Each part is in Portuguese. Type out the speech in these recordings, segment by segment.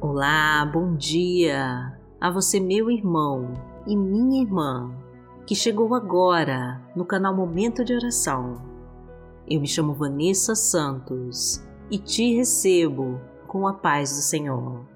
Olá, bom dia a você, meu irmão e minha irmã, que chegou agora no canal Momento de Oração. Eu me chamo Vanessa Santos e te recebo com a paz do Senhor.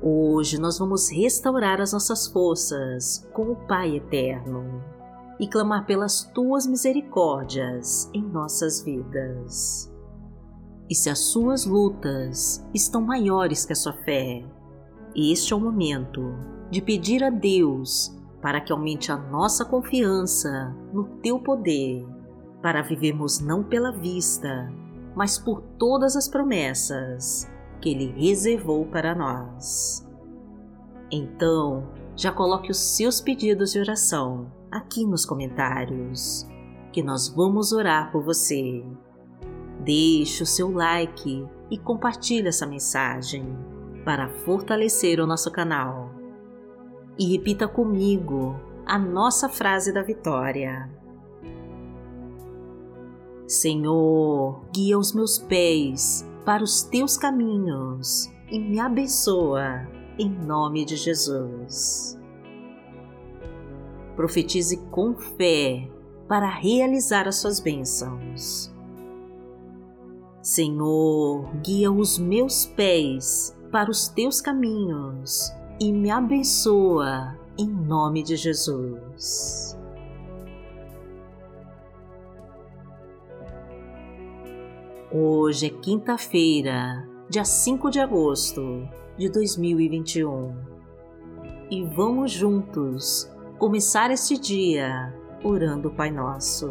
Hoje nós vamos restaurar as nossas forças com o Pai Eterno e clamar pelas tuas misericórdias em nossas vidas. E se as suas lutas estão maiores que a sua fé, este é o momento de pedir a Deus para que aumente a nossa confiança no teu poder, para vivermos não pela vista, mas por todas as promessas que Ele reservou para nós. Então, já coloque os seus pedidos de oração aqui nos comentários, que nós vamos orar por você. Deixe o seu like e compartilhe essa mensagem para fortalecer o nosso canal. E repita comigo a nossa frase da vitória. Senhor, guia os meus pés para os teus caminhos e me abençoa em nome de Jesus. Profetize com fé para realizar as suas bênçãos. Senhor, guia os meus pés para os teus caminhos e me abençoa em nome de Jesus. Hoje é quinta-feira, dia 5 de agosto de 2021 e vamos juntos começar este dia orando o Pai Nosso.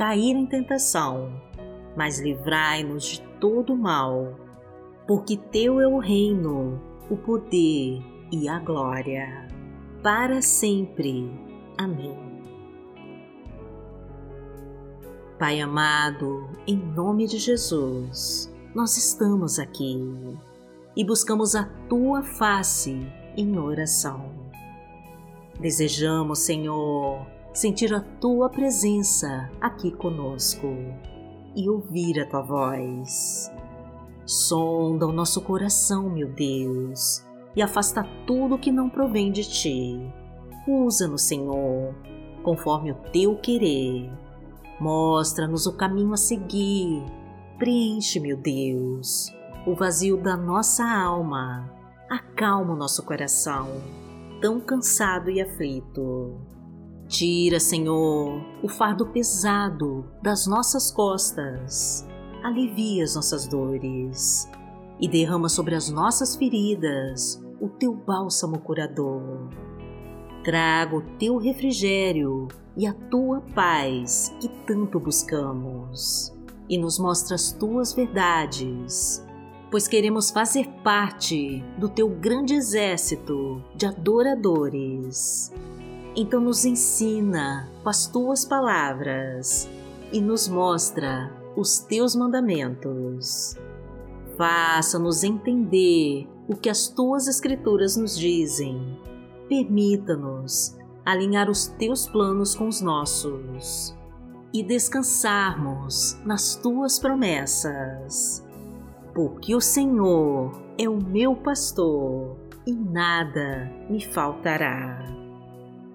cair em tentação, mas livrai-nos de todo mal, porque Teu é o reino, o poder e a glória, para sempre. Amém. Pai amado, em nome de Jesus, nós estamos aqui e buscamos a Tua face em oração. Desejamos, Senhor, sentir a tua presença aqui conosco e ouvir a tua voz. Sonda o nosso coração, meu Deus, e afasta tudo que não provém de ti. Usa-nos, Senhor, conforme o teu querer. Mostra-nos o caminho a seguir. Preenche, meu Deus, o vazio da nossa alma. Acalma o nosso coração, tão cansado e aflito. Tira, Senhor, o fardo pesado das nossas costas. Alivia as nossas dores e derrama sobre as nossas feridas o teu bálsamo curador. Traga o teu refrigério e a tua paz que tanto buscamos e nos mostra as tuas verdades, pois queremos fazer parte do teu grande exército de adoradores. Então nos ensina com as tuas palavras e nos mostra os teus mandamentos. Faça-nos entender o que as tuas escrituras nos dizem. Permita-nos alinhar os teus planos com os nossos e descansarmos nas tuas promessas. Porque o Senhor é o meu pastor e nada me faltará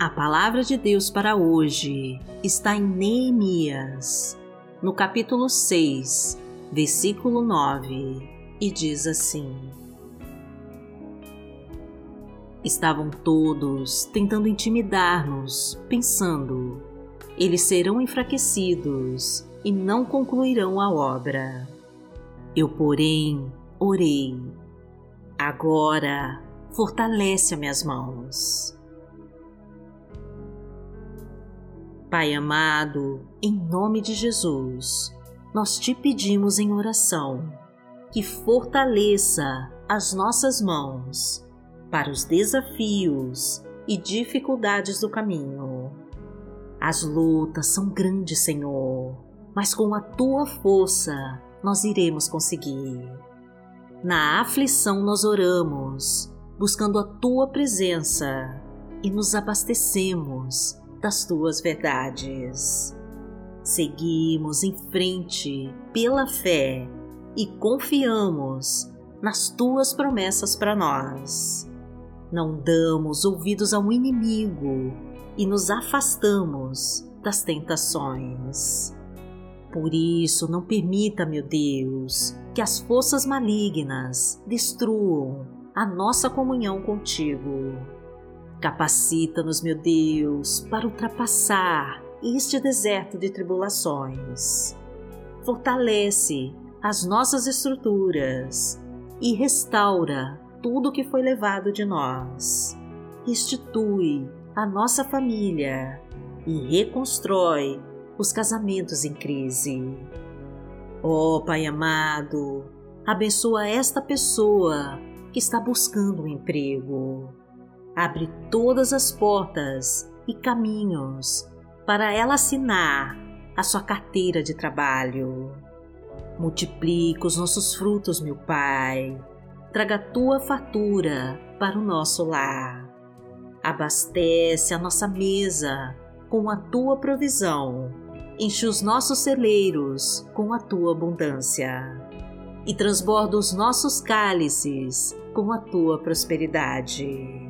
A palavra de Deus para hoje está em Neemias, no capítulo 6, versículo 9, e diz assim: Estavam todos tentando intimidar-nos, pensando: eles serão enfraquecidos e não concluirão a obra. Eu, porém, orei. Agora, fortalece as minhas mãos. Pai amado, em nome de Jesus, nós te pedimos em oração que fortaleça as nossas mãos para os desafios e dificuldades do caminho. As lutas são grandes, Senhor, mas com a tua força nós iremos conseguir. Na aflição nós oramos, buscando a tua presença e nos abastecemos das tuas verdades. Seguimos em frente pela fé e confiamos nas tuas promessas para nós. Não damos ouvidos ao inimigo e nos afastamos das tentações. Por isso, não permita, meu Deus, que as forças malignas destruam a nossa comunhão contigo. Capacita-nos, meu Deus, para ultrapassar este deserto de tribulações. Fortalece as nossas estruturas e restaura tudo que foi levado de nós. Restitui a nossa família e reconstrói os casamentos em crise. Ó oh, Pai amado, abençoa esta pessoa que está buscando um emprego. Abre todas as portas e caminhos para ela assinar a sua carteira de trabalho. Multiplica os nossos frutos, meu Pai. Traga a tua fartura para o nosso lar. Abastece a nossa mesa com a tua provisão enche os nossos celeiros com a tua abundância e transborda os nossos cálices com a tua prosperidade.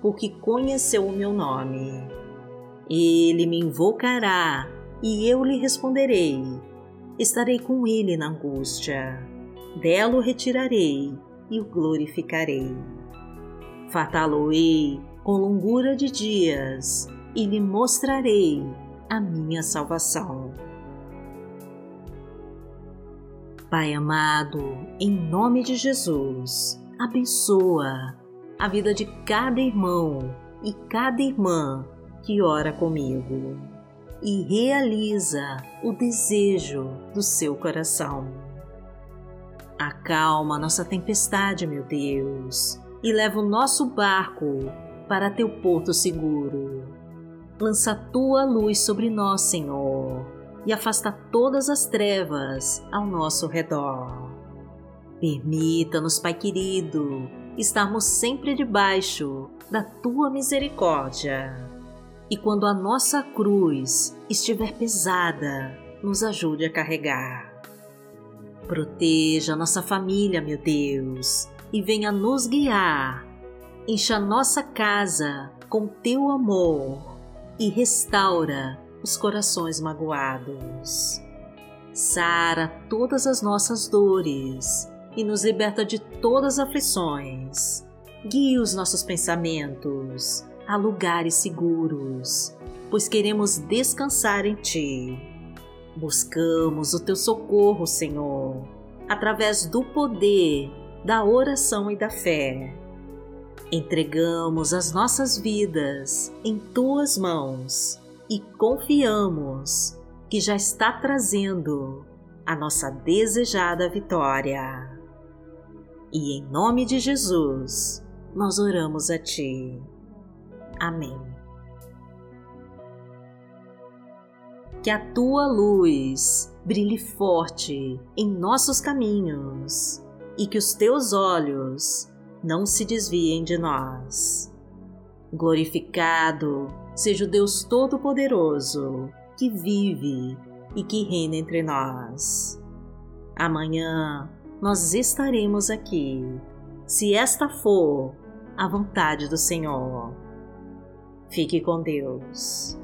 porque conheceu o meu nome. Ele me invocará e eu lhe responderei. Estarei com ele na angústia. Dela o retirarei e o glorificarei. Fartá-lo-ei com longura de dias e lhe mostrarei a minha salvação. Pai amado, em nome de Jesus, abençoa a vida de cada irmão e cada irmã que ora comigo e realiza o desejo do seu coração. Acalma nossa tempestade, meu Deus, e leva o nosso barco para teu porto seguro. Lança tua luz sobre nós, Senhor, e afasta todas as trevas ao nosso redor. Permita-nos, Pai querido, estarmos sempre debaixo da tua misericórdia. E quando a nossa cruz estiver pesada, nos ajude a carregar. Proteja nossa família, meu Deus, e venha nos guiar. Encha nossa casa com teu amor e restaura os corações magoados. Sara todas as nossas dores e nos liberta de todas as aflições. Guie os nossos pensamentos a lugares seguros, pois queremos descansar em Ti. Buscamos o Teu socorro, Senhor, através do poder da oração e da fé. Entregamos as nossas vidas em Tuas mãos e confiamos que já está trazendo a nossa desejada vitória. E em nome de Jesus, nós oramos a Ti. Amém. Que a tua luz brilhe forte em nossos caminhos e que os teus olhos não se desviem de nós. Glorificado seja o Deus Todo-Poderoso que vive e que reina entre nós. Amanhã nós estaremos aqui, se esta for a vontade do Senhor. Fique com Deus.